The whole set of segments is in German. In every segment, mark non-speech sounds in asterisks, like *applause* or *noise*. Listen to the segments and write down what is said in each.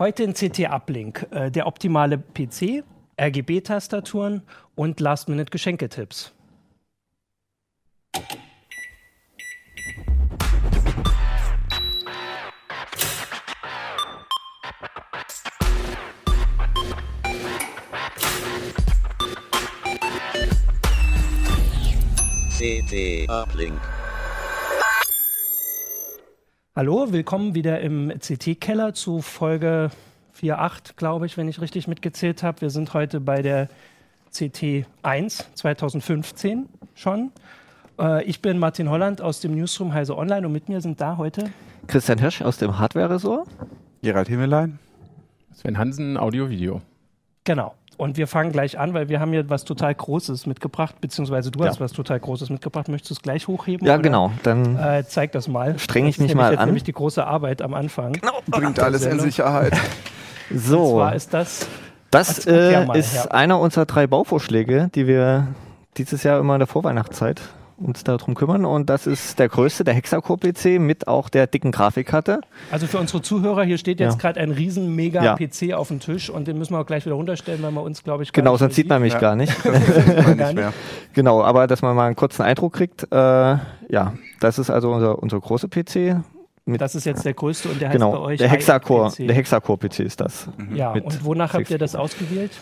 Heute in CT-Uplink, äh, der optimale PC, RGB-Tastaturen und Last-Minute-Geschenketipps. CT Uplink. Hallo, willkommen wieder im CT-Keller zu Folge 4.8, glaube ich, wenn ich richtig mitgezählt habe. Wir sind heute bei der CT 1 2015 schon. Äh, ich bin Martin Holland aus dem Newsroom Heise Online und mit mir sind da heute Christian Hirsch aus dem Hardware-Ressort. Gerald Himmelein. Sven Hansen, Audio-Video. Genau. Und wir fangen gleich an, weil wir haben hier was total Großes mitgebracht, beziehungsweise du Ja. hast was total Großes mitgebracht. Möchtest du es gleich hochheben? Ja, oder? genau. Dann Äh, zeig das mal. Streng ich mich nämlich mal jetzt an. nämlich die große Arbeit am Anfang. Bringt alles in. Sicherheit. *laughs* Und so. zwar ist das Das äh, mal, ist ja. einer unserer drei Bauvorschläge, die wir dieses Jahr immer in der Vorweihnachtszeit uns darum kümmern. Und das ist der größte, der Hexacore-PC mit auch der dicken Grafikkarte. Also für unsere Zuhörer, hier steht jetzt Ja. gerade ein riesen mega Ja. PC auf dem Tisch und den müssen wir auch gleich wieder runterstellen, weil man uns, glaube ich, gar Genau, nicht sonst sieht man mich Ja. gar nicht. *laughs* Gar nicht *laughs* genau, aber dass man mal einen kurzen Eindruck kriegt. Äh, ja, das ist also unser, unser großer PC. Mit, Das ist jetzt der größte und der heißt bei genau, euch der Hexacore, der Hexacore-PC ist das. Ja, mit und wonach habt ihr das ausgewählt?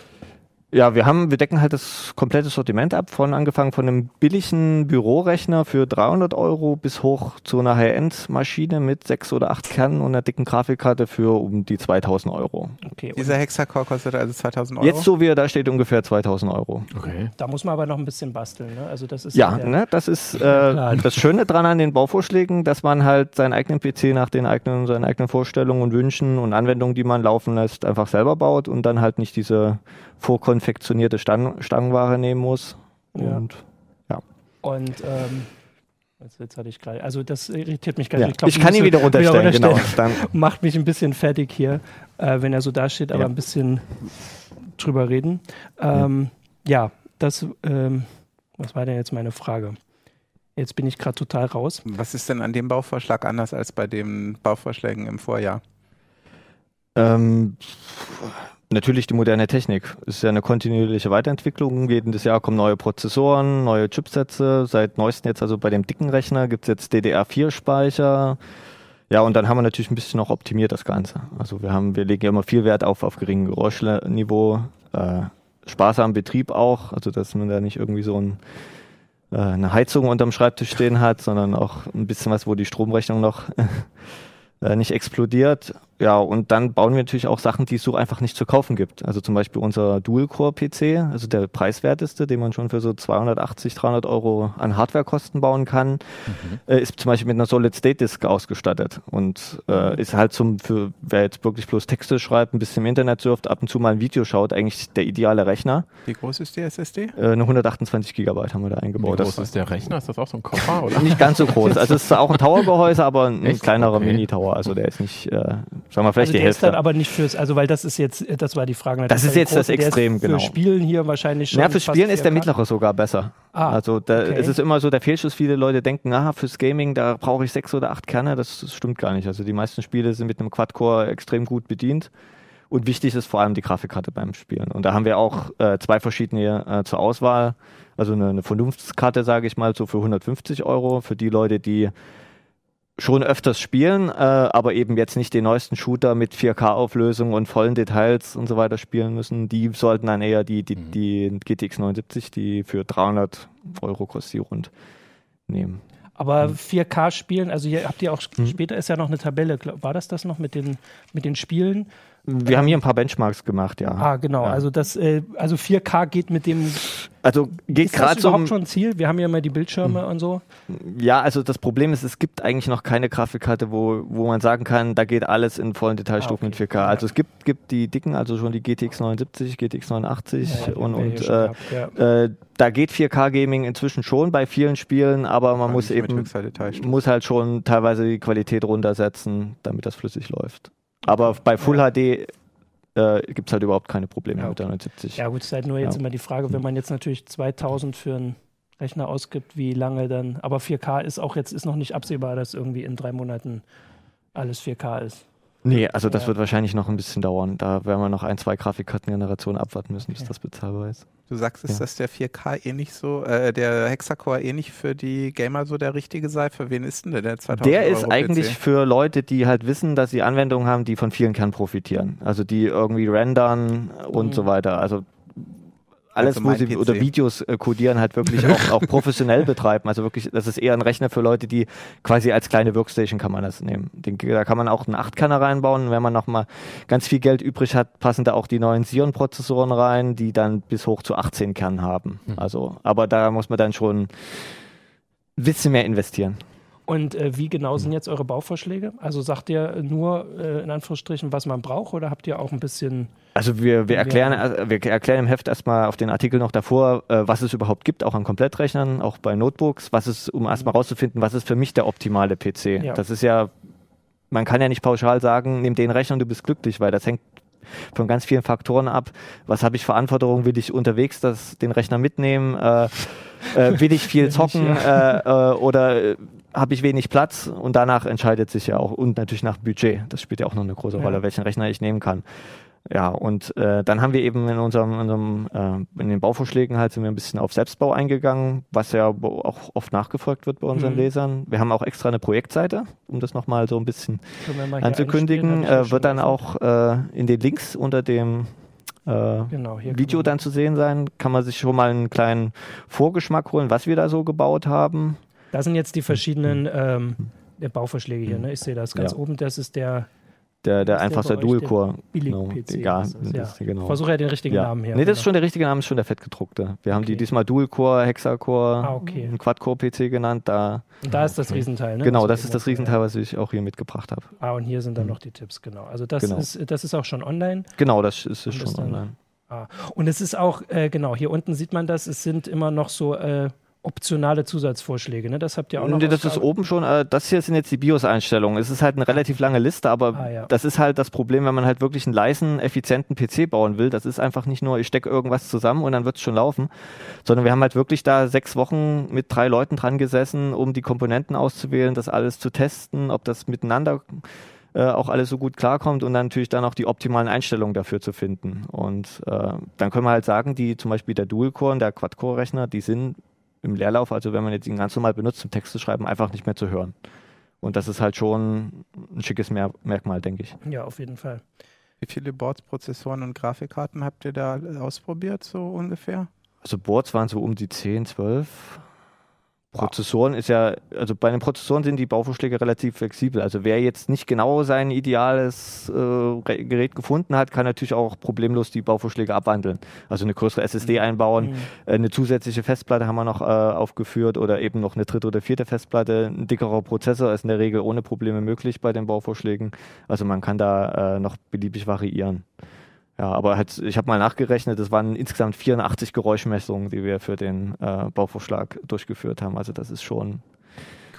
Ja, wir haben, wir decken halt das komplette Sortiment ab, von angefangen von einem billigen Bürorechner für 300 Euro bis hoch zu einer High-End-Maschine mit sechs oder acht Kernen und einer dicken Grafikkarte für um die 2000 Euro. Okay, Dieser Hexacore kostet also 2000 Euro. Jetzt so wie er da steht ungefähr 2000 Euro. Okay. da muss man aber noch ein bisschen basteln. Ne? Also das ist Ja, der- ne, das ist äh, das Schöne dran an den Bauvorschlägen, dass man halt seinen eigenen PC nach den eigenen, seinen eigenen Vorstellungen und Wünschen und Anwendungen, die man laufen lässt, einfach selber baut und dann halt nicht diese vorkonfektionierte Stangen, Stangenware nehmen muss. Ja. Und Und ähm, jetzt, jetzt hatte ich gerade, also das irritiert mich gar ja. nicht. glaub, ich kann ihn wieder runterstellen, runterstellen. genau. Dann, *laughs* Macht mich ein bisschen fertig hier, äh, wenn er so da steht, aber Ja. ein bisschen drüber reden. Ähm, ja. das, ähm, was war denn jetzt meine Frage? Jetzt bin ich gerade total raus. Was ist denn an dem Bauvorschlag anders als bei den Bauvorschlägen im Vorjahr? Ähm, natürlich die moderne Technik. Es ist ja eine kontinuierliche Weiterentwicklung. Jedes Jahr kommen neue Prozessoren, neue Chipsätze. Seit neuestem jetzt, also bei dem dicken Rechner, gibt es jetzt DDR4-Speicher. Ja, und dann haben wir natürlich ein bisschen noch optimiert das Ganze. Also wir haben, wir legen ja immer viel Wert auf, auf geringen Geräuschniveau, äh, sparsamen Betrieb auch, also dass man da nicht irgendwie so ein, äh, eine Heizung unterm Schreibtisch stehen hat, sondern auch ein bisschen was, wo die Stromrechnung noch *laughs* äh, nicht explodiert. Ja, und dann bauen wir natürlich auch Sachen, die es so einfach nicht zu kaufen gibt. Also zum Beispiel unser Dual-Core-PC, also der preiswerteste, den man schon für so 280, 300 Euro an Hardwarekosten bauen kann, äh, ist zum Beispiel mit einer Solid-State-Disk ausgestattet und äh, ist halt zum, für wer jetzt wirklich bloß Texte schreibt, ein bisschen im Internet surft, ab und zu mal ein Video schaut, eigentlich der ideale Rechner. Wie groß ist die SSD? Äh, eine 128 Gigabyte haben wir da Wie eingebaut. groß ist der Rechner? Ist das auch so ein Koffer? *laughs* Oder? Nicht ganz so groß. Also es ist auch ein Towergehäuse, aber ein Echt? kleinerer Okay. Mini-Tower. Also der ist nicht, äh, sagen wir vielleicht also die der ist Hälfte. dann aber nicht fürs, also weil das ist jetzt, das war die Frage. Das ist der jetzt das große, der Extrem, ist für genau. Spielen hier wahrscheinlich schon. Ja, fürs Spielen ist der 4K. mittlere sogar besser. Ah, also da okay. es ist immer so der Fehlschuss. Viele Leute denken, aha, fürs Gaming, da brauche ich sechs oder acht Kerne. Das, das stimmt gar nicht. Also die meisten Spiele sind mit einem Quad-Core extrem gut bedient. Und wichtig ist vor allem die Grafikkarte beim Spielen. Und da haben wir auch äh, zwei verschiedene äh, zur Auswahl. Also eine, eine Vernunftskarte, sage ich mal, so für 150 Euro. Für die Leute, die schon öfters spielen, äh, aber eben jetzt nicht den neuesten Shooter mit 4K-Auflösung und vollen Details und so weiter spielen müssen. Die sollten dann eher die, die, Mhm. die GTX 79, die für 300 Euro kostet, die rund nehmen. Aber 4K spielen, also hier habt ihr auch Mhm. später ist ja noch eine Tabelle. War das das noch mit den, mit den Spielen? Wir haben hier ein paar Benchmarks gemacht, ja. Ah, genau. Ja. Also das, äh, also 4K geht mit dem. Also geht Ist das gerade so. überhaupt schon ein Ziel? Wir haben ja mal die Bildschirme Mhm. und so. Ja, also das Problem ist, es gibt eigentlich noch keine Grafikkarte, wo, wo man sagen kann, da geht alles in vollen Detailstufen Ah, mit okay. 4K. Also es gibt, gibt die dicken, also schon die GTX 79, GTX 89 Ja, und, und äh, ja. Äh, da geht 4K-Gaming inzwischen schon bei vielen Spielen, aber man Aber muss mit eben muss halt schon teilweise die Qualität runtersetzen, damit das flüssig läuft. Aber bei Full HD äh, gibt es halt überhaupt keine Probleme Ja, mit der 79. Ja, gut, ist halt nur jetzt Ja. immer die Frage, wenn man jetzt natürlich 2000 für einen Rechner ausgibt, wie lange dann. Aber 4K ist auch jetzt ist noch nicht absehbar, dass irgendwie in drei Monaten alles 4K ist. Nee, also das Ja. wird wahrscheinlich noch ein bisschen dauern. Da werden wir noch ein, zwei Grafikkartengenerationen abwarten müssen, bis Okay. das bezahlbar ist. Du sagst es, Ja. dass der 4K eh nicht so, äh, der Hexacore eh nicht für die Gamer so der richtige sei. Für wen ist denn der, der 2000 Der ist Euro eigentlich PC? für Leute, die halt wissen, dass sie Anwendungen haben, die von vielen Kernen profitieren. Also die irgendwie rendern und Mhm. so weiter. Also alles, Also wo sie PC. oder Videos äh, codieren, halt wirklich auch, auch professionell betreiben. Also wirklich, das ist eher ein Rechner für Leute, die quasi als kleine Workstation kann man das nehmen. Den, da kann man auch einen 8-Kanner reinbauen. Wenn man nochmal ganz viel Geld übrig hat, passen da auch die neuen Xeon-Prozessoren rein, die dann bis hoch zu 18 Kernen haben. Mhm. Also, aber da muss man dann schon ein bisschen mehr investieren. Und äh, wie genau sind jetzt eure Bauvorschläge? Also sagt ihr nur äh, in Anführungsstrichen, was man braucht, oder habt ihr auch ein bisschen. Also wir, wir, erklären, äh, wir erklären im Heft erstmal auf den Artikel noch davor, äh, was es überhaupt gibt, auch an Komplettrechnern, auch bei Notebooks, was es, um erstmal rauszufinden, was ist für mich der optimale PC. Ja. Das ist ja, man kann ja nicht pauschal sagen, nimm den Rechner und du bist glücklich, weil das hängt von ganz vielen Faktoren ab. Was habe ich für Anforderungen? Will ich unterwegs das, den Rechner mitnehmen? Äh, äh, will ich viel *laughs* zocken äh, äh, oder äh, habe ich wenig Platz? Und danach entscheidet sich ja auch, und natürlich nach Budget. Das spielt ja auch noch eine große Ja. Rolle, welchen Rechner ich nehmen kann. Ja, und äh, dann haben wir eben in unserem, in, unserem äh, in den Bauvorschlägen halt sind wir ein bisschen auf Selbstbau eingegangen, was ja auch oft nachgefolgt wird bei unseren Mhm. Lesern. Wir haben auch extra eine Projektseite, um das nochmal so ein bisschen anzukündigen. Äh, wird dann auch äh, in den Links unter dem äh, Genau, Video dann zu sehen sein. Kann man sich schon mal einen kleinen Vorgeschmack holen, was wir da so gebaut haben. Da sind jetzt die verschiedenen ähm, der Bauvorschläge hier. Ne? Ich sehe das ganz Ja. oben. Das ist der Der, der ist einfachste Dual-Core. Billig-PC. Ja, ist genau. Versuche ja den richtigen ja. Namen her. Nee, das ist genau. schon der richtige Name, ist schon der fettgedruckte. Wir haben die Okay. diesmal Dual-Core, Hexacore, Ah, okay. Quad-Core-PC genannt. Da, Und da ist das Riesenteil. Ne? genau, das ist das Riesenteil, was ich auch hier mitgebracht habe. Ah, und hier sind dann noch die Tipps, genau. Also das, Genau. ist, das ist auch schon online. Genau, das ist, ist ist schon dann- online. Ah. Und es ist auch, äh, genau, hier unten sieht man das, es sind immer noch so äh, optionale Zusatzvorschläge. Ne? Das habt ihr auch noch. Nee, das ist oben schon, äh, das hier sind jetzt die BIOS-Einstellungen. Es ist halt eine relativ lange Liste, aber Ah, ja. das ist halt das Problem, wenn man halt wirklich einen leisen, effizienten PC bauen will. Das ist einfach nicht nur, ich stecke irgendwas zusammen und dann wird es schon laufen, sondern wir haben halt wirklich da sechs Wochen mit drei Leuten dran gesessen, um die Komponenten auszuwählen, das alles zu testen, ob das miteinander äh, auch alles so gut klarkommt und dann natürlich dann auch die optimalen Einstellungen dafür zu finden. Und äh, dann können wir halt sagen, die zum Beispiel der Dual-Core und der Quad-Core-Rechner, die sind im Leerlauf, also wenn man jetzt ihn ganz normal benutzt, um Text zu schreiben, einfach nicht mehr zu hören. Und das ist halt schon ein schickes Mer Merkmal, denke ich. Ja, auf jeden Fall. Wie viele Boards, Prozessoren und Grafikkarten habt ihr da ausprobiert, so ungefähr? Also Boards waren so um die 10, 12. Prozessoren ist ja, also bei den Prozessoren sind die Bauvorschläge relativ flexibel. Also wer jetzt nicht genau sein ideales äh, Gerät gefunden hat, kann natürlich auch problemlos die Bauvorschläge abwandeln. Also eine größere SSD einbauen, Mhm. Äh, Eine zusätzliche Festplatte haben wir noch äh, aufgeführt oder eben noch eine dritte oder vierte Festplatte. Ein dickerer Prozessor ist in der Regel ohne Probleme möglich bei den Bauvorschlägen. Also man kann da äh, noch beliebig variieren. Ja, aber halt, ich habe mal nachgerechnet, es waren insgesamt 84 Geräuschmessungen, die wir für den äh, Bauvorschlag durchgeführt haben. Also das ist schon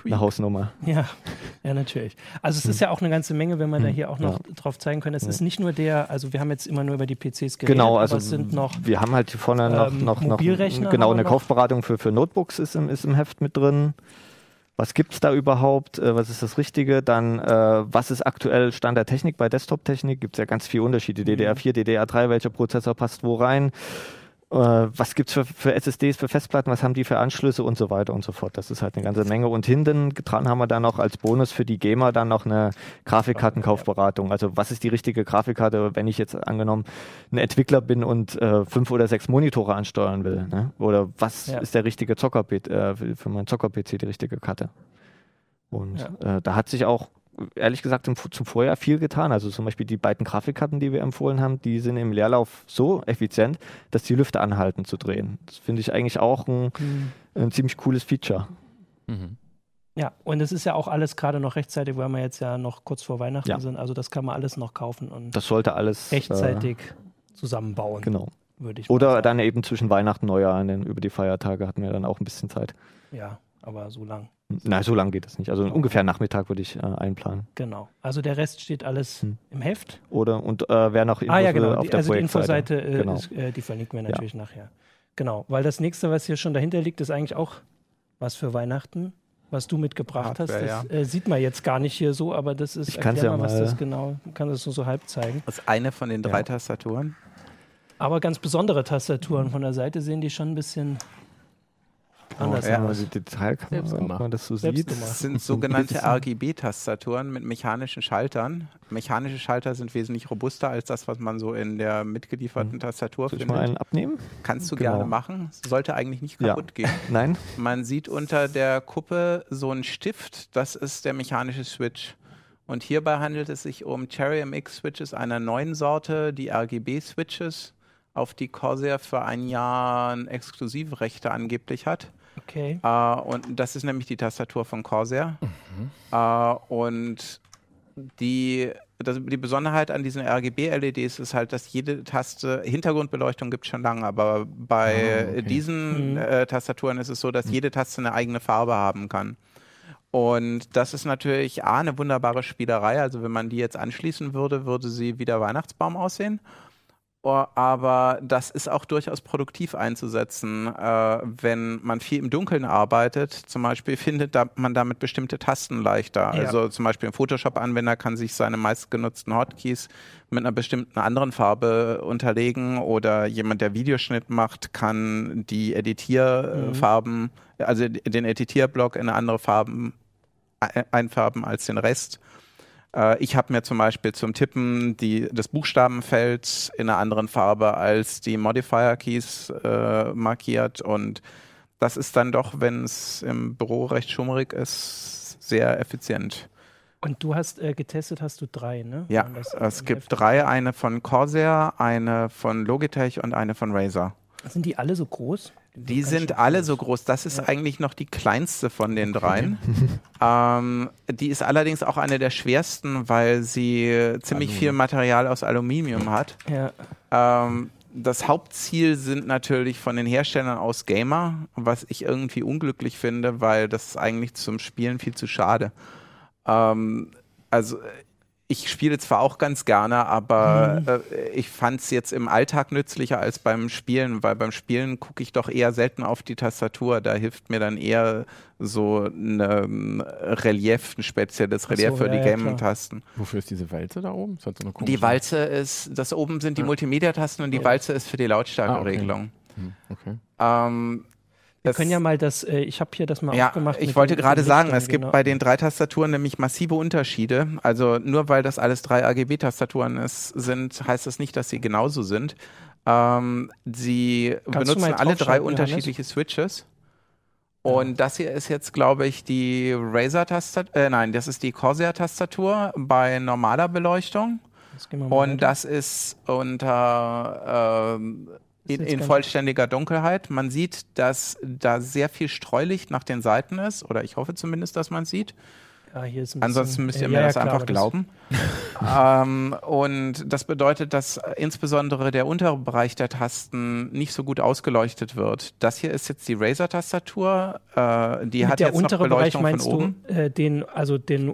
eine Hausnummer. Ja, ja, natürlich. Also es ist ja auch eine ganze Menge, wenn man da Hm, hier auch noch ja. drauf zeigen kann. Es Ja. ist nicht nur der, also wir haben jetzt immer nur über die PCs geredet, Genau, also aber es sind noch wir haben halt hier vorne noch, ähm, noch, noch Mobilrechner genau eine noch. Kaufberatung für, für Notebooks ist im, ist im Heft mit drin. Was gibt's da überhaupt? Äh, was ist das Richtige? Dann, äh, was ist aktuell Stand der Technik bei Desktop-Technik? Gibt's ja ganz viele Unterschiede. Mhm. DDR4, DDR3, welcher Prozessor passt wo rein? Äh, was gibt's für, für SSDs, für Festplatten? Was haben die für Anschlüsse und so weiter und so fort? Das ist halt eine ganze Menge. Und hinten dran haben wir dann noch als Bonus für die Gamer dann noch eine Grafikkartenkaufberatung. Also was ist die richtige Grafikkarte, wenn ich jetzt angenommen ein Entwickler bin und äh, fünf oder sechs Monitore ansteuern will? Ne? Oder was Ja. ist der richtige Zocker äh, für meinen Zocker-PC die richtige Karte? Und äh, da hat sich auch ehrlich gesagt im, zum Vorjahr viel getan. Also zum Beispiel die beiden Grafikkarten, die wir empfohlen haben, die sind im Leerlauf so effizient, dass die Lüfter anhalten zu drehen. Das finde ich eigentlich auch ein, Mhm. ein ziemlich cooles Feature. Mhm. Ja, und es ist ja auch alles gerade noch rechtzeitig, weil wir jetzt ja noch kurz vor Weihnachten Ja. sind. Also das kann man alles noch kaufen und Das sollte alles rechtzeitig zusammenbauen, Äh, genau. würde ich Oder sagen. dann eben zwischen Weihnachten und Neujahr, denn über die Feiertage hatten wir dann auch ein bisschen Zeit. Ja, aber so lang. Na, so lang geht es nicht. Also ungefähr Nachmittag würde ich äh, einplanen. Genau. Also der Rest steht alles Hm. im Heft. Oder und äh, wer noch Infos ah ja, genau. auf Die, der also die Projektseite. Infoseite, äh, Genau. ist, äh, die verlinken wir natürlich nachher. Genau, weil das nächste, was hier schon dahinter liegt, ist eigentlich auch was für Weihnachten. was du mitgebracht Hardware, hast. Das äh, sieht man jetzt gar nicht hier so, aber das ist, Ich kann's ja was mal- das genau, kann das nur so halb zeigen. Das ist eine von den drei Ja. Tastaturen. Aber ganz besondere Tastaturen. Von der Seite sehen die schon ein bisschen anders ja. Aus. die Detailkamera, Selbst gemacht. man das so Selbst sieht. gemacht. Das sind sogenannte RGB-Tastaturen mit mechanischen Schaltern. Mechanische Schalter sind wesentlich robuster als das, was man so in der mitgelieferten Tastatur Soll ich findet. mal einen abnehmen? Kannst du Genau. gerne machen. Sollte eigentlich nicht Ja. kaputt gehen. *laughs* Nein? Man sieht unter der Kuppe so einen Stift, das ist der mechanische Switch. Und hierbei handelt es sich um Cherry MX Switches einer neuen Sorte, die RGB Switches, auf die Corsair für ein Jahr Exklusivrechte angeblich hat. Okay. Äh, und das ist nämlich die Tastatur von Corsair. Äh, und die, das, die Besonderheit an diesen RGB-LEDs ist halt, dass jede Taste, Hintergrundbeleuchtung gibt es schon lange, aber bei Ah, okay. diesen Mhm. äh, Tastaturen ist es so, dass jede Taste eine eigene Farbe haben kann. Und das ist natürlich A, eine wunderbare Spielerei. Also wenn man die jetzt anschließen würde, würde sie wie der Weihnachtsbaum aussehen. Oh, Aber das ist auch durchaus produktiv einzusetzen, äh, wenn man viel im Dunkeln arbeitet. Zum Beispiel findet da, man damit bestimmte Tasten leichter. Ja. Also zum Beispiel ein Photoshop-Anwender kann sich seine meistgenutzten Hotkeys mit einer bestimmten anderen Farbe unterlegen oder jemand, der Videoschnitt macht, kann die Editierfarben, also den Editierblock in eine andere Farben e- einfärben als den Rest. Äh, Ich habe mir zum Beispiel zum Tippen die, das Buchstabenfeld in einer anderen Farbe als die Modifier-Keys äh, markiert und das ist dann doch, wenn es im Büro recht schummrig ist, sehr effizient. Und du hast äh, getestet, hast du drei, ne? Ja, es gibt drei, eine von Corsair, eine von Logitech und eine von Razer. Sind die alle so groß? Die sind alle groß. so groß. Das ist Ja. eigentlich noch die kleinste von den dreien. *laughs* ähm, die ist allerdings auch eine der schwersten, weil sie ziemlich viel Material aus Aluminium hat. Ja. Ähm, das Hauptziel sind natürlich von den Herstellern aus Gamer, was ich irgendwie unglücklich finde, weil das ist eigentlich zum Spielen viel zu schade. Ähm, also äh, ich spiele zwar auch ganz gerne, aber äh, ich fand es jetzt im Alltag nützlicher als beim Spielen, weil beim Spielen gucke ich doch eher selten auf die Tastatur. Da hilft mir dann eher so ein ähm, Relief, ein spezielles Relief so, für ja, die ja, klar. Gaming-Tasten. Wofür ist diese Walze da oben? Hat so Die Walze ist, das oben sind die Multimedia-Tasten und die Ja. Walze ist für die Lautstärkeregelung. Hm, Okay. Ähm, das- können ja mal das, äh, ich habe hier das mal ja, aufgemacht. ich wollte gerade sagen, es gibt genau. bei den drei Tastaturen nämlich massive Unterschiede. Also nur weil das alles drei RGB-Tastaturen ist, sind, heißt das nicht, dass sie genauso sind. Ähm, sie Kannst benutzen alle drei Johannes? unterschiedliche Switches. Und das hier ist jetzt, glaube ich, die Razer-Tastatur, äh, nein, das ist die Corsair-Tastatur bei normaler Beleuchtung. Das wir Und weiter. das ist unter ähm, in, in vollständiger Dunkelheit. Man sieht, dass da sehr viel Streulicht nach den Seiten ist, oder ich hoffe zumindest, dass man es sieht. ist ein Ansonsten bisschen, müsst äh, ihr mir ja, ja, das klar, einfach das- glauben. ähm, und das bedeutet, dass äh, insbesondere der untere Bereich der Tasten nicht so gut ausgeleuchtet wird. Das hier ist jetzt die Razer-Tastatur. Äh, die Mit hat der jetzt noch untere Bereich Beleuchtung meinst von oben. du äh, den, also den,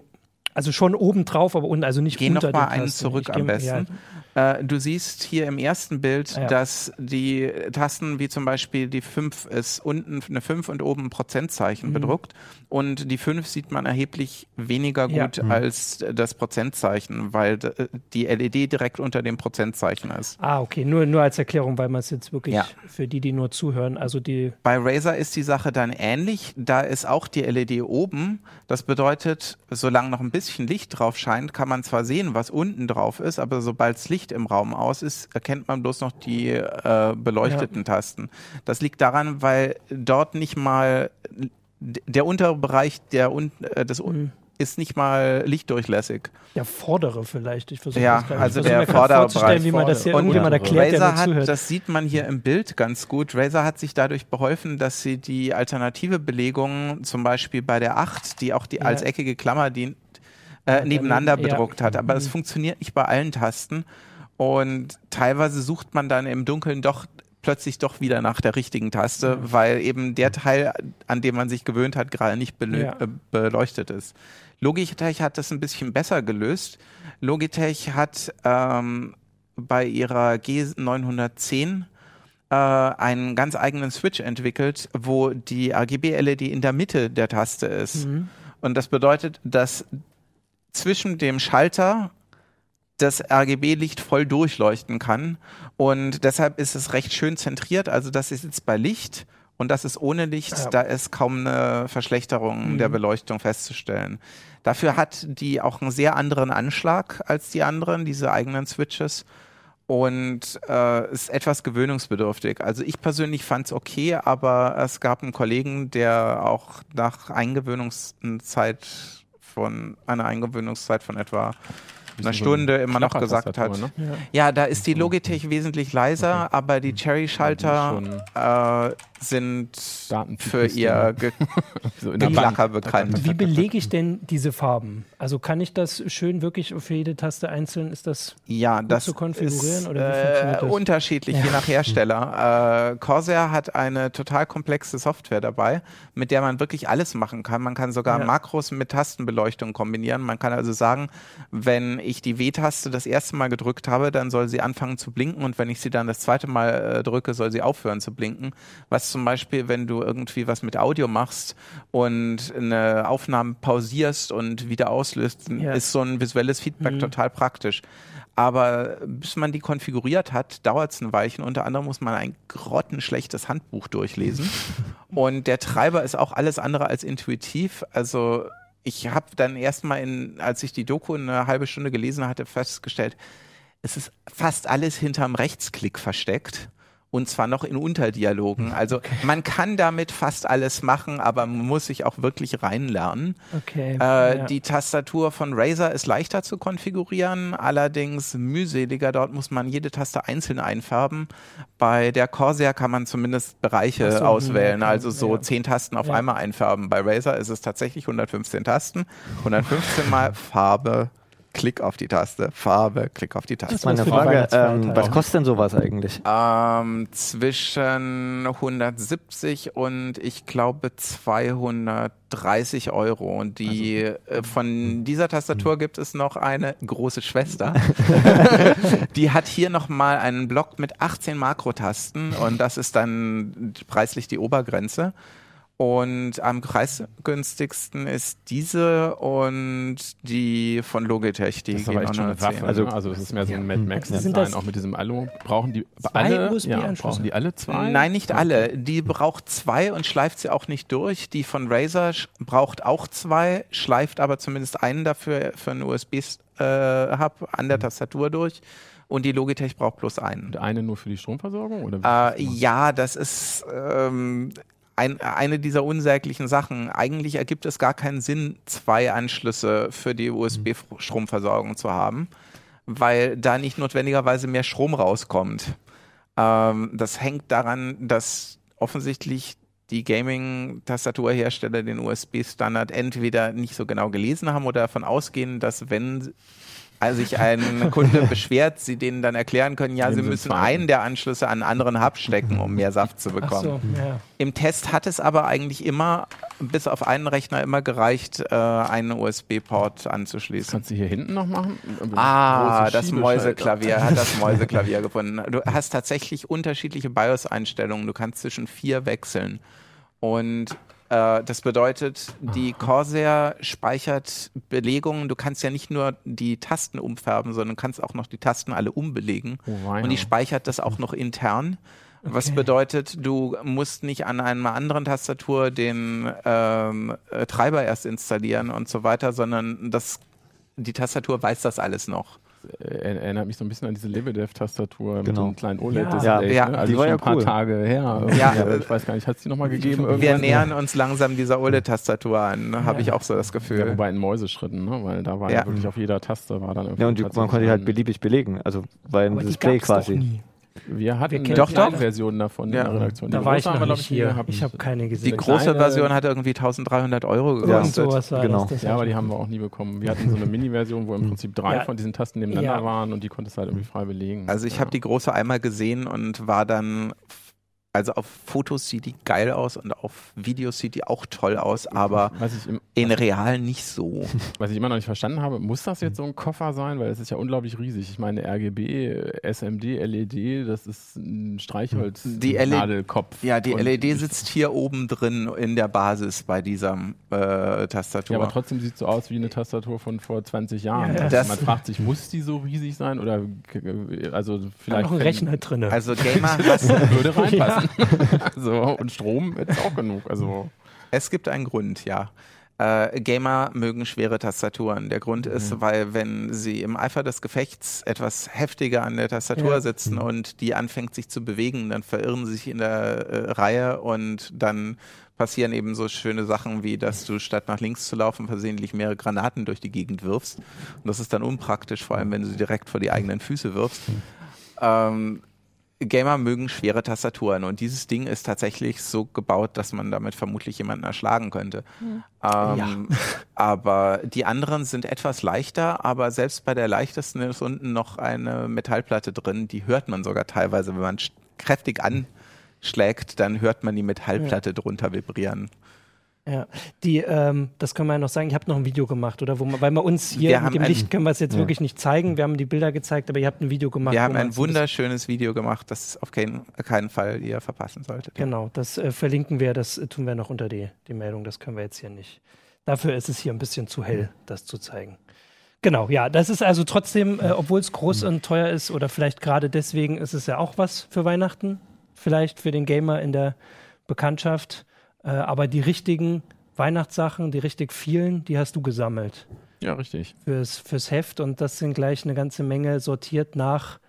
also schon oben drauf, aber unten, also nicht Geh unter noch mal den einen Tasten. zurück Ich am besten. Äh, du siehst hier im ersten Bild, ja. dass die Tasten, wie zum Beispiel die 5 ist unten eine 5 und oben ein Prozentzeichen Mhm. bedruckt. Und die 5 sieht man erheblich weniger Ja. gut als das Prozentzeichen, weil d- die LED direkt unter dem Prozentzeichen ist. Ah, okay, nur, nur als Erklärung, weil man es jetzt wirklich Ja. für die, die nur zuhören, also die, Bei Razer ist die Sache dann ähnlich. Da ist auch die LED oben. Das bedeutet, solange noch ein bisschen Licht drauf scheint, kann man zwar sehen, was unten drauf ist, aber sobald das Licht im Raum aus ist, erkennt man bloß noch die äh, beleuchteten Tasten. Das liegt daran, weil dort nicht mal der untere Bereich der un äh, des Mhm. ist nicht mal lichtdurchlässig. der vordere vielleicht. Ich versuche Ja, das also der mir Vorderbereich. vorzustellen, wie man das hier Und irgendjemand erklärt, Razer hat, zuhört. das sieht man hier im Bild ganz gut. Razer hat sich dadurch beholfen, dass sie die alternative Belegung, zum Beispiel bei der 8, die auch die Ja. als eckige Klammer dient, Ja, äh, nebeneinander daneben, ja. bedruckt hat. Aber es Mhm. funktioniert nicht bei allen Tasten. Und teilweise sucht man dann im Dunkeln doch plötzlich doch wieder nach der richtigen Taste, weil eben der Teil, an dem man sich gewöhnt hat, gerade nicht Ja. äh, beleuchtet ist. Logitech hat das ein bisschen besser gelöst. Logitech hat ähm, bei ihrer G910 äh, einen ganz eigenen Switch entwickelt, wo die RGB-LED in der Mitte der Taste ist. Mhm. Und das bedeutet, dass zwischen dem Schalter das RGB-Licht voll durchleuchten kann. Und deshalb ist es recht schön zentriert. Also das ist jetzt bei Licht und das ist ohne Licht. Ja. Da ist kaum eine Verschlechterung Mhm. der Beleuchtung festzustellen. Dafür hat die auch einen sehr anderen Anschlag als die anderen, diese eigenen Switches. Und äh, ist etwas gewöhnungsbedürftig. Also ich persönlich fand es okay, aber es gab einen Kollegen, der auch nach Eingewöhnungszeit von einer Eingewöhnungszeit von etwa einer Stunde immer noch gesagt hat, Klappertastatur, Ne? Ja. ja, da ist die Logitech wesentlich leiser, aber die Cherry-Schalter äh, sind für ihr der- Ge *laughs* So in der Geklacker bekannt. Wie belege ich denn diese Farben? Also kann ich das schön wirklich für jede Taste einzeln? Ist das Ja, das zu konfigurieren ist oder wie äh, funktioniert das? unterschiedlich, je nach Hersteller. Äh, Corsair hat eine total komplexe Software dabei, mit der man wirklich alles machen kann. Man kann sogar Ja. Makros mit Tastenbeleuchtung kombinieren. Man kann also sagen, wenn ich die W-Taste das erste Mal gedrückt habe, dann soll sie anfangen zu blinken und wenn ich sie dann das zweite Mal äh, drücke, soll sie aufhören zu blinken. Was zum Beispiel, wenn du irgendwie was mit Audio machst und eine Aufnahme pausierst und wieder auslöst, Ja. ist so ein visuelles Feedback Mhm. total praktisch. Aber bis man die konfiguriert hat, dauert es ein Weilchen. Unter anderem muss man ein grottenschlechtes Handbuch durchlesen. *laughs* Und der Treiber ist auch alles andere als intuitiv. Also ich habe dann erstmal, in, als ich die Doku eine halbe Stunde gelesen hatte, festgestellt, es ist fast alles hinterm Rechtsklick versteckt. Und zwar noch in Unterdialogen. Also man kann damit fast alles machen, aber man muss sich auch wirklich reinlernen. okay? Äh, ja. Die Tastatur von Razer ist leichter zu konfigurieren, allerdings mühseliger. Dort muss man jede Taste einzeln einfärben. Bei der Corsair kann man zumindest Bereiche so, auswählen, okay, also so ja. zehn Tasten auf Ja. einmal einfärben. Bei Razer ist es tatsächlich 115 Tasten, 115 mal Farbe. Klick auf die Taste, Farbe, Klick auf die Taste. Das war's Meine Frage, ähm, was kostet denn sowas eigentlich? Ähm, zwischen 170 und ich glaube 230 Euro. Und die äh, von dieser Tastatur gibt es noch eine große Schwester. *laughs* die hat hier nochmal einen Block mit 18 Makrotasten und das ist dann preislich die Obergrenze. Und am preisgünstigsten ist diese und die von Logitech, die Das ist aber echt schon eine 910. Waffe. Also- Also, es ist mehr so ein Mad Max Sind Design, das auch mit diesem Alu. Brauchen die Zwei alle? Ja, brauchen die alle zwei? Nein, nicht alle. Die braucht zwei und schleift sie auch nicht durch. Die von Razer braucht auch zwei, schleift aber zumindest einen dafür für einen USB-Hub an der Tastatur durch. Und die Logitech braucht bloß einen. Und eine nur für die Stromversorgung? Oder Äh, ja, das ist ähm, ein, eine dieser unsäglichen Sachen. Eigentlich ergibt es gar keinen Sinn, zwei Anschlüsse für die USB-Stromversorgung zu haben, weil da nicht notwendigerweise mehr Strom rauskommt. Ähm, das hängt daran, dass offensichtlich die Gaming-Tastaturhersteller den USB-Standard entweder nicht so genau gelesen haben oder davon ausgehen, dass wenn also sich ein Kunde *laughs* beschwert, sie denen dann erklären können, ja, Nehmen sie müssen zwei. einen der Anschlüsse an einen anderen Hub stecken, um mehr Saft zu Ach bekommen. so, ja. Im Test hat es aber eigentlich immer, bis auf einen Rechner, immer gereicht, äh, einen USB-Port anzuschließen. Kannst du hier hinten noch machen? Ah, das. Mäuseklavier, hat das *laughs* Mäuseklavier gefunden. Du hast tatsächlich unterschiedliche BIOS-Einstellungen. Du kannst zwischen vier wechseln. Und das bedeutet, die Corsair speichert Belegungen. Du kannst ja nicht nur die Tasten umfärben, sondern kannst auch noch die Tasten alle umbelegen. Oh. Und die speichert das auch noch intern. Was Okay. bedeutet, du musst nicht an einer anderen Tastatur den ähm, äh, Treiber erst installieren und so weiter, sondern das, die Tastatur weiß das alles noch. Äh, erinnert mich so ein bisschen an diese Lebedev-Tastatur mit Genau. so einem kleinen OLED-Display. Ja, ja, ne? also die war ja ein paar cool. Tage her. Ja, ich weiß gar nicht, hat es die nochmal gegeben? Wir irgendwann? nähern uns langsam dieser OLED-Tastatur an, habe ich auch so das Ja, Gefühl. wobei in Mäuseschritten, ne? weil da war ja. Ja. wirklich auf jeder Taste war dann irgendwie. Ja, und die, man konnte die halt beliebig belegen. Also war ein Aber die Display quasi. Wir hatten Wir Doch, doch. Version davon Ja. in der Redaktion. Da Die war ich noch nicht hier. gehabt. Ich habe keine Die gesehen. große kleine- Version hat irgendwie 1300 Euro Ja. Gekostet. sowas war Genau. das. das Ja, aber die haben wir auch nie bekommen. Wir hatten so eine *laughs* Mini-Version, wo im Prinzip drei Ja. von diesen Tasten nebeneinander Ja. waren und die konntest du halt irgendwie frei belegen. Also ich ja. habe die große einmal gesehen und war dann Also auf Fotos sieht die geil aus und auf Videos sieht die auch toll aus, aber Was ich, im, in real nicht so. *laughs* was ich immer noch nicht verstanden habe, muss das jetzt so ein Koffer sein? Weil es ist ja unglaublich riesig. Ich meine, RGB, SMD, LED, E das ist ein Streichholz, Die LED Nadelkopf. Ja, die Und LED sitzt hier oben drin in der Basis bei dieser äh, Tastatur. Ja, aber trotzdem sieht es so aus wie eine Tastatur von vor 20 Jahren. Ja. Also man fragt sich, muss die so riesig sein? Oder also Da vielleicht noch ein Rechner drin. also Gamer *laughs* würde reinpassen. *laughs* also, und Strom ist auch genug. Also Es gibt einen Grund, ja. Äh, Gamer mögen schwere Tastaturen. Der Grund ist, weil wenn sie im Eifer des Gefechts etwas heftiger an der Tastatur Ja. sitzen und die anfängt sich zu bewegen, dann verirren sie sich in der äh, Reihe und dann passieren eben so schöne Sachen wie, dass du statt nach links zu laufen versehentlich mehrere Granaten durch die Gegend wirfst. Und das ist dann unpraktisch, vor allem wenn du sie direkt vor die eigenen Füße wirfst. Ähm, Gamer mögen schwere Tastaturen und dieses Ding ist tatsächlich so gebaut, dass man damit vermutlich jemanden erschlagen könnte. Ähm, Aber die anderen sind etwas leichter, aber selbst bei der leichtesten ist unten noch eine Metallplatte drin, die hört man sogar teilweise, wenn man kräftig anschlägt, dann hört man die Metallplatte drunter vibrieren. Ja, die, ähm, das können wir ja noch sagen, ich habe noch ein Video gemacht, oder? Wo man, weil wir uns hier Wir mit dem ein- Licht können wir es jetzt wirklich nicht zeigen. Wir haben die Bilder gezeigt, aber ihr habt ein Video gemacht. Wir haben ein wunderschönes Video gemacht, das auf keinen, keinen Fall ihr verpassen solltet. Genau, das äh, verlinken wir, das äh, tun wir noch unter die, die Meldung, das können wir jetzt hier nicht. Dafür ist es hier ein bisschen zu hell, das zu zeigen. Genau, ja, das ist also trotzdem, äh, obwohl es groß und teuer ist, oder vielleicht gerade deswegen ist es ja auch was für Weihnachten, vielleicht für den Gamer in der Bekanntschaft. Äh, aber die richtigen Weihnachtssachen, die richtig vielen, die hast du gesammelt ja, richtig. fürs, fürs Heft und das sind gleich eine ganze Menge sortiert nach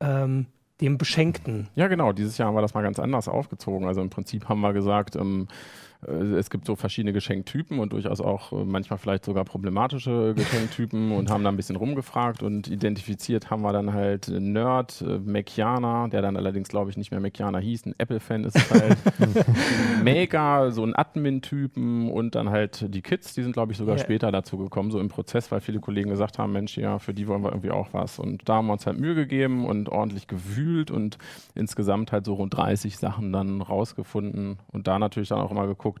ähm, dem Beschenkten. Ja, genau. Dieses Jahr haben wir das mal ganz anders aufgezogen. Also im Prinzip haben wir gesagt, ähm, äh, es gibt so verschiedene Geschenktypen und durchaus auch äh, manchmal vielleicht sogar problematische *laughs* Geschenktypen und haben da ein bisschen rumgefragt und identifiziert haben wir dann halt äh, Nerd, äh, Macianer, der dann allerdings glaube ich nicht mehr Macianer hieß, ein Apple-Fan ist es halt, *laughs* Maker, so ein Admin-Typen und dann halt die Kids, die sind glaube ich sogar Ja. später dazu gekommen, so im Prozess, weil viele Kollegen gesagt haben, Mensch, ja, für die wollen wir irgendwie auch was und da haben wir uns halt Mühe gegeben und ordentlich gewühlt und insgesamt halt so rund 30 Sachen dann rausgefunden und da natürlich dann auch immer geguckt,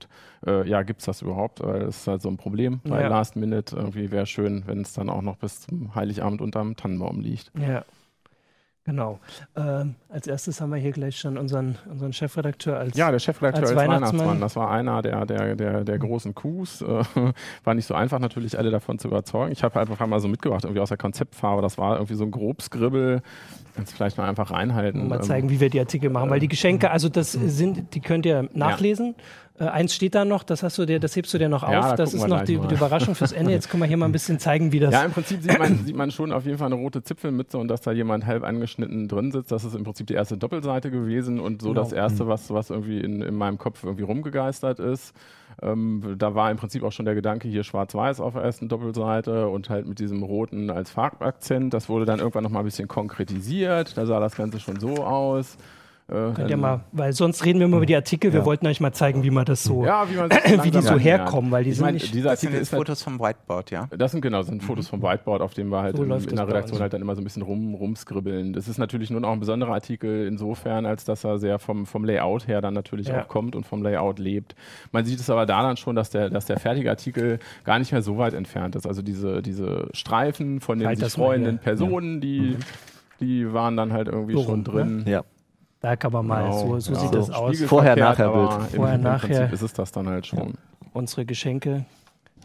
äh, ja, gibt's das überhaupt? Weil das ist halt so ein Problem bei Ja. Last Minute. Irgendwie wäre schön, wenn es dann auch noch bis zum Heiligabend unterm Tannenbaum liegt. Ja, genau. Ähm, als erstes haben wir hier gleich schon unseren, unseren Chefredakteur als Ja, der Chefredakteur Als als, Weihnachtsmann. Weihnachtsmann. Das war einer der, der, der, der großen Coups. Äh, *laughs* war nicht so einfach, natürlich alle davon zu überzeugen. Ich habe einfach mal so mitgebracht, irgendwie aus der Konzeptfarbe. Das war irgendwie so ein Grobskribbel. Kannst du vielleicht mal einfach reinhalten. mal Ähm, zeigen, wie wir die Artikel machen. Weil die Geschenke, also das sind, die könnt ihr nachlesen. Äh, eins steht da noch, das hast du dir, das hebst du dir noch auf. Ja, da das ist noch die, die Überraschung fürs Ende. Jetzt können wir hier mal ein bisschen zeigen, wie das. Ja, im Prinzip sieht man, sieht man schon auf jeden Fall eine rote Zipfelmütze und dass da jemand halb angeschnitten drin sitzt. Das ist im Prinzip die erste Doppelseite gewesen und so Genau. das erste, was, was irgendwie in, in meinem Kopf irgendwie rumgegeistert ist. Ähm, da war im Prinzip auch schon der Gedanke hier schwarz-weiß auf der ersten Doppelseite und halt mit diesem roten als Farbakzent. Das wurde dann irgendwann nochmal ein bisschen konkretisiert. Da sah das Ganze schon so aus. Äh, Könnt ihr dann- mal, weil sonst reden wir immer über die Artikel. Wir Ja. wollten euch mal zeigen, wie man das so. ja, wie, *clears throat* wie die so herkommen, weil die ich sind meine, nicht- dieser Das sind jetzt ist halt Fotos vom Whiteboard, ja? Das sind genau, das sind Fotos vom Whiteboard, auf dem wir halt So in, in der Redaktion halt dann immer so ein bisschen rum, rumskribbeln. Das ist natürlich nur noch ein besonderer Artikel insofern, als dass er sehr vom, vom Layout her dann natürlich Ja. auch kommt und vom Layout lebt. Man sieht es aber da dann schon, dass der, dass der fertige Artikel gar nicht mehr so weit entfernt ist. Also diese, diese Streifen von den Halt sich freuenden. Personen, die, die waren dann halt irgendwie So schon rum, ne? drin. Ja. Da kann man mal, Genau, so, so ja. sieht So. das aus. Vorher, nachher Bild. Im, Vorher, im nachher. Prinzip ist es das dann halt schon. Unsere Geschenke.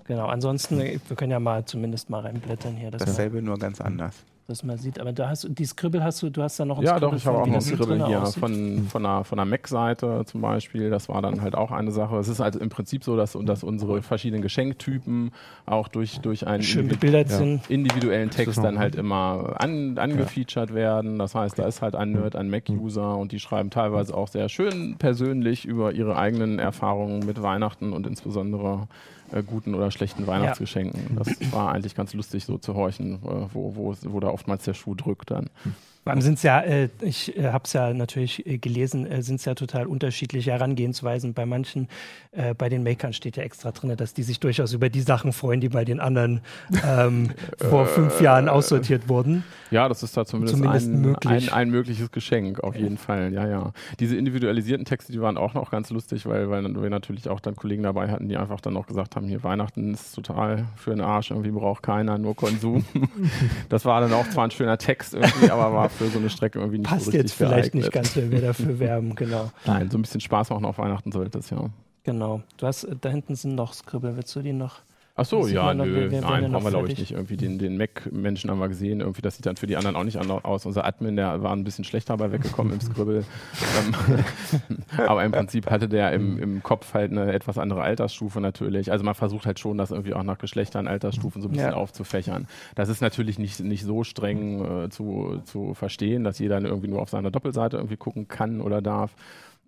Genau, ansonsten, wir können ja mal zumindest mal reinblättern hier, Dasselbe, nur ganz anders. Das mal sieht. Aber da hast du, die Scribble hast du, du hast da noch ein Ja, Scribble doch, ich habe von, auch noch Scribble hier aussieht. von, von einer, von einer Mac-Seite zum Beispiel. Das war dann halt auch eine Sache. Es ist also im Prinzip so, dass, dass unsere verschiedenen Geschenktypen auch durch, durch einen Schön individu- bebildert sind. individuellen Text dann halt immer an, angefeatured werden. Das heißt, da ist halt ein Nerd, ein Mac-User und die schreiben teilweise auch sehr schön persönlich über ihre eigenen Erfahrungen mit Weihnachten und insbesondere äh, guten oder schlechten Weihnachtsgeschenken. Das war eigentlich ganz lustig so zu horchen, äh, wo, wo, wo da oftmals der Schuh drückt dann. Vor allem sind es ja, äh, ich äh, habe es ja natürlich äh, gelesen, äh, sind es ja total unterschiedliche Herangehensweisen. Bei manchen, äh, bei den Makern steht ja extra drin, dass die sich durchaus über die Sachen freuen, die bei den anderen ähm, *laughs* vor fünf Jahren aussortiert wurden. Ja, das ist da zumindest, Zumindest ein, möglich. Ein, ein mögliches Geschenk, auf jeden Fall. Ja, ja. Diese individualisierten Texte, die waren auch noch ganz lustig, weil, weil wir natürlich auch dann Kollegen dabei hatten, die einfach dann noch gesagt haben, hier Weihnachten ist total für den Arsch, irgendwie braucht keiner, nur Konsum. *laughs* das war dann auch zwar ein schöner Text irgendwie, aber war für so eine Strecke irgendwie nicht Passt so jetzt vielleicht geeignet. nicht ganz, wenn wir dafür *laughs* werben, genau. Nein, so ein bisschen Spaß machen auf Weihnachten sollte es, ja. Genau. Du hast, da hinten sind noch Skribbel. Willst du die noch? Ach so, ja, man nö, wir- nein, brauchen wir glaube ich nicht. Irgendwie den, den Mac-Menschen haben wir gesehen, irgendwie, das sieht dann für die anderen auch nicht anders aus. Unser Admin, der war ein bisschen schlechter dabei weggekommen im Scribble. ähm, *laughs* aber im Prinzip hatte der im, im Kopf halt eine etwas andere Altersstufe natürlich. Also man versucht halt schon, das irgendwie auch nach Geschlechtern, Altersstufen so ein bisschen Ja. aufzufächern. Das ist natürlich nicht, nicht so streng äh, zu, zu verstehen, dass jeder irgendwie nur auf seiner Doppelseite irgendwie gucken kann oder darf.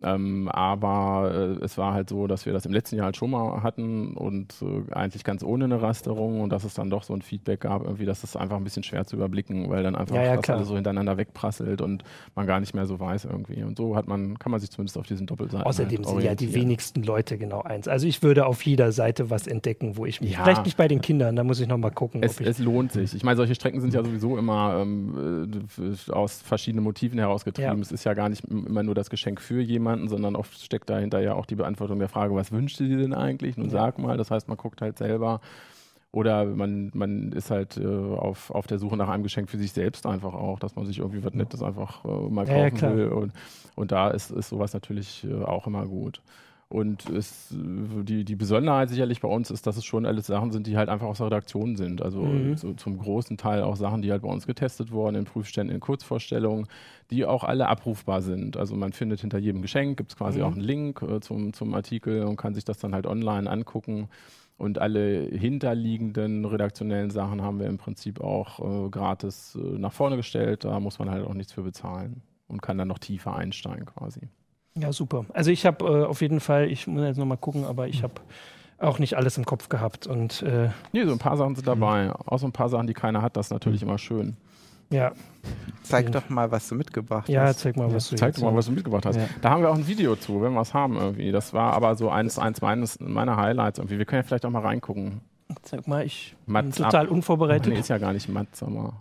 Ähm, aber äh, es war halt so, dass wir das im letzten Jahr halt schon mal hatten und äh, eigentlich ganz ohne eine Rasterung und dass es dann doch so ein Feedback gab, irgendwie, dass es einfach ein bisschen schwer zu überblicken, weil dann einfach Ja, ja, das alles so hintereinander wegprasselt und man gar nicht mehr so weiß irgendwie. Und so hat man, kann man sich zumindest auf diesen Doppelseiten. Außerdem halt sind ja die wenigsten Leute genau eins. Also ich würde auf jeder Seite was entdecken, wo ich mich. Ja. Vielleicht nicht bei den Kindern, da muss ich noch mal gucken. Es, es lohnt sich. Ich meine, solche Strecken sind ja sowieso immer ähm, äh, aus verschiedenen Motiven herausgetrieben. Es ist ja gar nicht immer nur das Geschenk für jemanden, sondern oft steckt dahinter ja auch die Beantwortung der Frage, was wünscht ihr denn eigentlich? Nun Ja. sag mal. Das heißt, man guckt halt selber. Oder man, man ist halt äh, auf, auf der Suche nach einem Geschenk für sich selbst einfach auch, dass man sich irgendwie was Nettes einfach äh, mal Ja, ja, kaufen klar. will. Und, und da ist, ist sowas natürlich äh, auch immer gut. Und es, die, die Besonderheit sicherlich bei uns ist, dass es schon alles Sachen sind, die halt einfach aus der Redaktion sind. Also Mhm. so zum großen Teil auch Sachen, die halt bei uns getestet wurden, in Prüfständen, in Kurzvorstellungen, die auch alle abrufbar sind. Also man findet hinter jedem Geschenk, gibt es quasi Mhm. auch einen Link äh, zum, zum Artikel und kann sich das dann halt online angucken. Und alle hinterliegenden redaktionellen Sachen haben wir im Prinzip auch äh, gratis äh, nach vorne gestellt. Da muss man halt auch nichts für bezahlen und kann dann noch tiefer einsteigen quasi. Ja, super. Also ich habe äh, auf jeden Fall, ich muss jetzt noch mal gucken, aber ich habe auch nicht alles im Kopf gehabt. Und äh, Nee, so ein paar Sachen sind dabei. Auch so ein paar Sachen, die keiner hat, das ist natürlich immer schön. ja, Zeig doch mal, was du mitgebracht ja, hast. zeig mal, was du Zeig doch mal, was du mitgebracht hast. Ja. Da haben wir auch ein Video zu, wenn wir es haben irgendwie. Das war aber so eins, eins meines, meiner Highlights irgendwie. Wir können ja vielleicht auch mal reingucken. Zeig mal, ich bin Mats total ab. unvorbereitet. Nee, ist ja gar nicht Mats, aber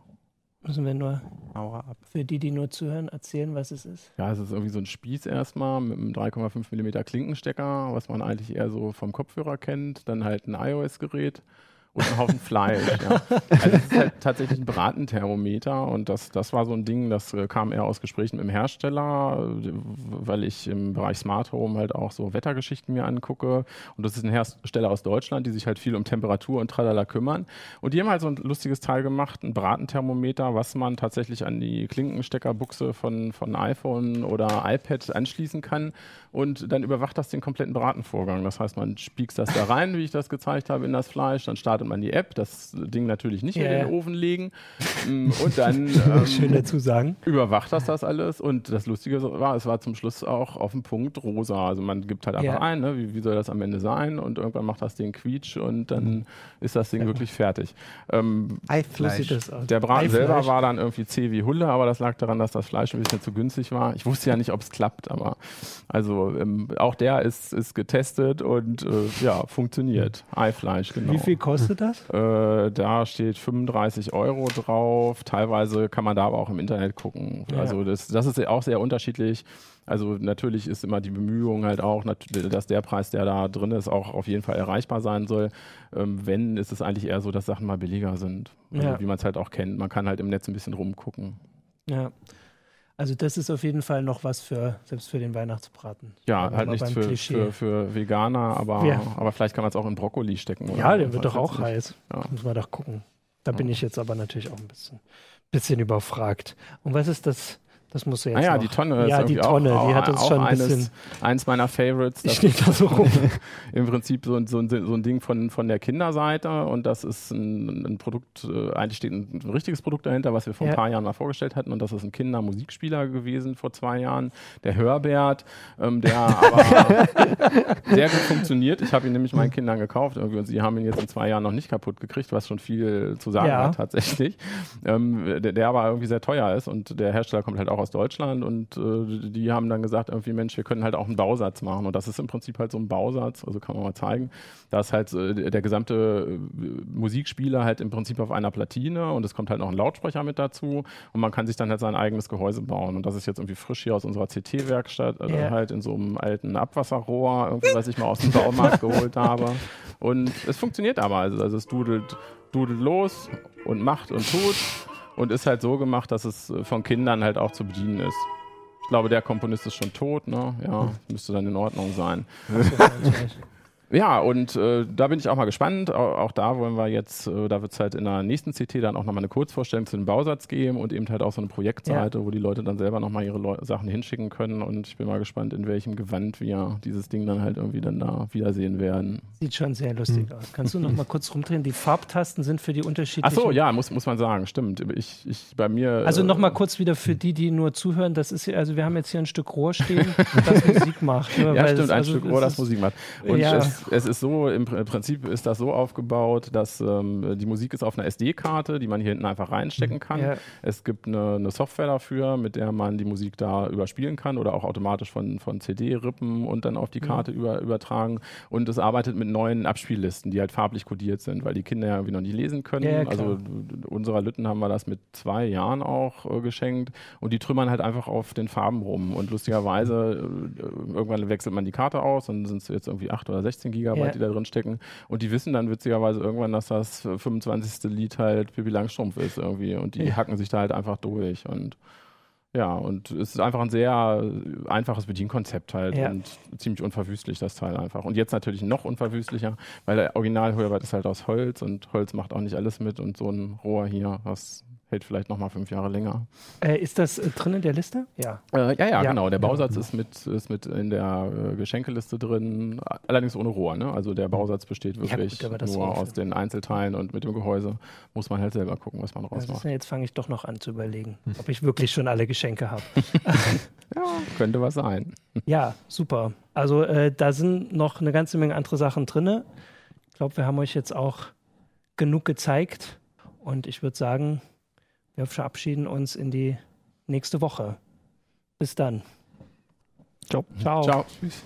Müssen wir nur Aua ab. für die, die nur zuhören, erzählen, was es ist. ja, es ist irgendwie so ein Spieß erstmal mit einem 3,5 mm Klinkenstecker, was man eigentlich eher so vom Kopfhörer kennt. Dann halt ein iOS-Gerät und ein Haufen Fleisch. Ja. *laughs* Also es ist halt tatsächlich ein Bratenthermometer und das, das war so ein Ding, das äh, kam eher aus Gesprächen mit dem Hersteller, weil ich im Bereich Smart Home halt auch so Wettergeschichten mir angucke und das ist ein Hersteller aus Deutschland, die sich halt viel um Temperatur und Tralala kümmern und die haben halt so ein lustiges Teil gemacht, ein Bratenthermometer, was man tatsächlich an die Klinkensteckerbuchse von, von iPhone oder iPad anschließen kann und dann überwacht das den kompletten Bratenvorgang. Das heißt, man spiegst das da rein, wie ich das gezeigt habe, in das Fleisch, dann startet man die App, das Ding natürlich nicht Ja, mehr in den ja. Ofen legen mm, und dann *laughs* ähm, Schön dazu sagen. überwacht das das alles und das Lustige war, es war zum Schluss auch auf dem Punkt rosa. Also man gibt halt einfach Ja. ein, ne, wie, wie soll das am Ende sein und irgendwann macht das Ding quietsch und dann ist das Ding wirklich fertig. Ähm, Eifleisch. das aus. der Braten Eifleisch. selber war dann irgendwie zäh wie Hulle, aber das lag daran, dass das Fleisch ein bisschen zu günstig war. Ich wusste ja nicht, ob es klappt, aber also ähm, auch der ist, ist getestet und äh, ja, funktioniert. Eifleisch, genau. Wie viel kostet das? Äh, da steht 35 Euro drauf. Teilweise kann man da aber auch im Internet gucken. Ja. Also das, das ist auch sehr unterschiedlich. Also natürlich ist immer die Bemühung halt auch, dass der Preis, der da drin ist, auch auf jeden Fall erreichbar sein soll. Ähm, wenn, ist es eigentlich eher so, dass Sachen mal billiger sind. Also Ja. Wie man es halt auch kennt. Man kann halt im Netz ein bisschen rumgucken. Ja. Also das ist auf jeden Fall noch was für, selbst für den Weihnachtsbraten. Ja, halt nichts für, für, für Veganer, aber, Ja. aber vielleicht kann man es auch in Brokkoli stecken. Oder Ja, der wird doch auch heiß. Ja. Muss man doch gucken. Da bin ich jetzt aber natürlich auch ein bisschen, bisschen überfragt. Und was ist das Das muss jetzt Ah ja, noch. die Tonne. Ja, die Tonne, auch, die hat uns schon ein eines, bisschen- eins meiner Favorites. Das steht da so rum. *laughs* im Prinzip so, ein- so, so ein Ding von, von der Kinderseite und das ist ein, ein Produkt, äh, eigentlich steht ein, ein richtiges Produkt dahinter, was wir vor Ja. ein paar Jahren mal vorgestellt hatten und das ist ein Kindermusikspieler gewesen vor zwei Jahren, der Hörbert, ähm, der *laughs* aber sehr gut funktioniert. Ich habe ihn nämlich meinen Kindern gekauft und sie haben ihn jetzt in zwei Jahren noch nicht kaputt gekriegt, was schon viel zu sagen Ja. hat tatsächlich. Ähm, der, der aber irgendwie sehr teuer ist und der Hersteller kommt halt auch aus Deutschland und äh, die haben dann gesagt, irgendwie Mensch, wir können halt auch einen Bausatz machen. Und das ist im Prinzip halt so ein Bausatz, also kann man mal zeigen, da ist halt äh, der gesamte äh, Musikspieler halt im Prinzip auf einer Platine und es kommt halt noch ein Lautsprecher mit dazu und man kann sich dann halt sein eigenes Gehäuse bauen. Und das ist jetzt irgendwie frisch hier aus unserer CT-Werkstatt, also Ja. halt in so einem alten Abwasserrohr, irgendwie, was ich mal aus dem Baumarkt geholt habe. Und es funktioniert aber, also, also es dudelt, dudelt los und macht und tut und ist halt so gemacht, dass es äh, von Kindern halt auch zu bedienen ist. Ich glaube, der Komponist ist schon tot, ne? Ja, müsste dann in Ordnung sein. *laughs* Ja, und äh, da bin ich auch mal gespannt. Auch, auch da wollen wir jetzt, äh, da wird es halt in der nächsten CT dann auch nochmal eine Kurzvorstellung zu dem Bausatz geben und eben halt auch so eine Projektseite, wo die Leute dann selber nochmal ihre Leu Sachen hinschicken können. Und ich bin mal gespannt, in welchem Gewand wir dieses Ding dann halt irgendwie dann da wiedersehen werden. Sieht schon sehr lustig aus. Kannst du noch mal kurz rumdrehen? Die Farbtasten sind für die Ach unterschiedlichen. so, ja, muss, muss man sagen, stimmt. Ich, ich bei mir. Also äh, noch mal kurz wieder für die, die nur zuhören. Das ist ja, also wir haben jetzt hier ein Stück Rohr stehen, das *laughs* Musik macht. Nur Ja, weil stimmt, es- ein also Stück Rohr, das Musik macht. Und Ja. es, es ist so, im Pr- Prinzip ist das so aufgebaut, dass ähm, die Musik ist auf einer SD-Karte, die man hier hinten einfach reinstecken kann. Ja. Es gibt eine, eine Software dafür, mit der man die Musik da überspielen kann oder auch automatisch von, von CD rippen und dann auf die Karte über, übertragen. Und es arbeitet mit neuen Abspiellisten, die halt farblich kodiert sind, weil die Kinder ja irgendwie noch nicht lesen können. Ja, ja, also unserer Lütten haben wir das mit zwei Jahren auch äh, geschenkt und die trümmern halt einfach auf den Farben rum. Und lustigerweise, äh, irgendwann wechselt man die Karte aus und sind es jetzt irgendwie 8 oder 16 Gigabyte, Ja. die da drin stecken. Und die wissen dann witzigerweise irgendwann, dass das 25. Lied halt Pippi Langstrumpf ist irgendwie. Und die Ja. hacken sich da halt einfach durch. Und ja, und es ist einfach ein sehr einfaches Bedienkonzept halt Ja. und ziemlich unverwüstlich, das Teil einfach. Und jetzt natürlich noch unverwüstlicher, weil der Original-Hörbert ist halt aus Holz und Holz macht auch nicht alles mit und so ein Rohr hier, das hält vielleicht nochmal fünf Jahre länger. Äh, ist das äh, drin in der Liste? Ja. Äh, ja, ja, Ja. genau. Der Bausatz ist mit, ist mit in der äh, Geschenkeliste drin, allerdings ohne Rohr. Ne? Also der Bausatz besteht Ja, wirklich gut, aber das nur Rohr aus den Einzelteilen und mit dem Gehäuse muss man halt selber gucken, was man rausmacht. ja, jetzt fange ich doch noch an zu überlegen, ob ich wirklich schon alle Geschenke habe. *laughs* Könnte was sein. *laughs* Ja, super. Also äh, da sind noch eine ganze Menge andere Sachen drin. Ich glaube, wir haben euch jetzt auch genug gezeigt. Und ich würde sagen, wir verabschieden uns in die nächste Woche. Bis dann. Ciao. Ciao. Ciao. Tschüss.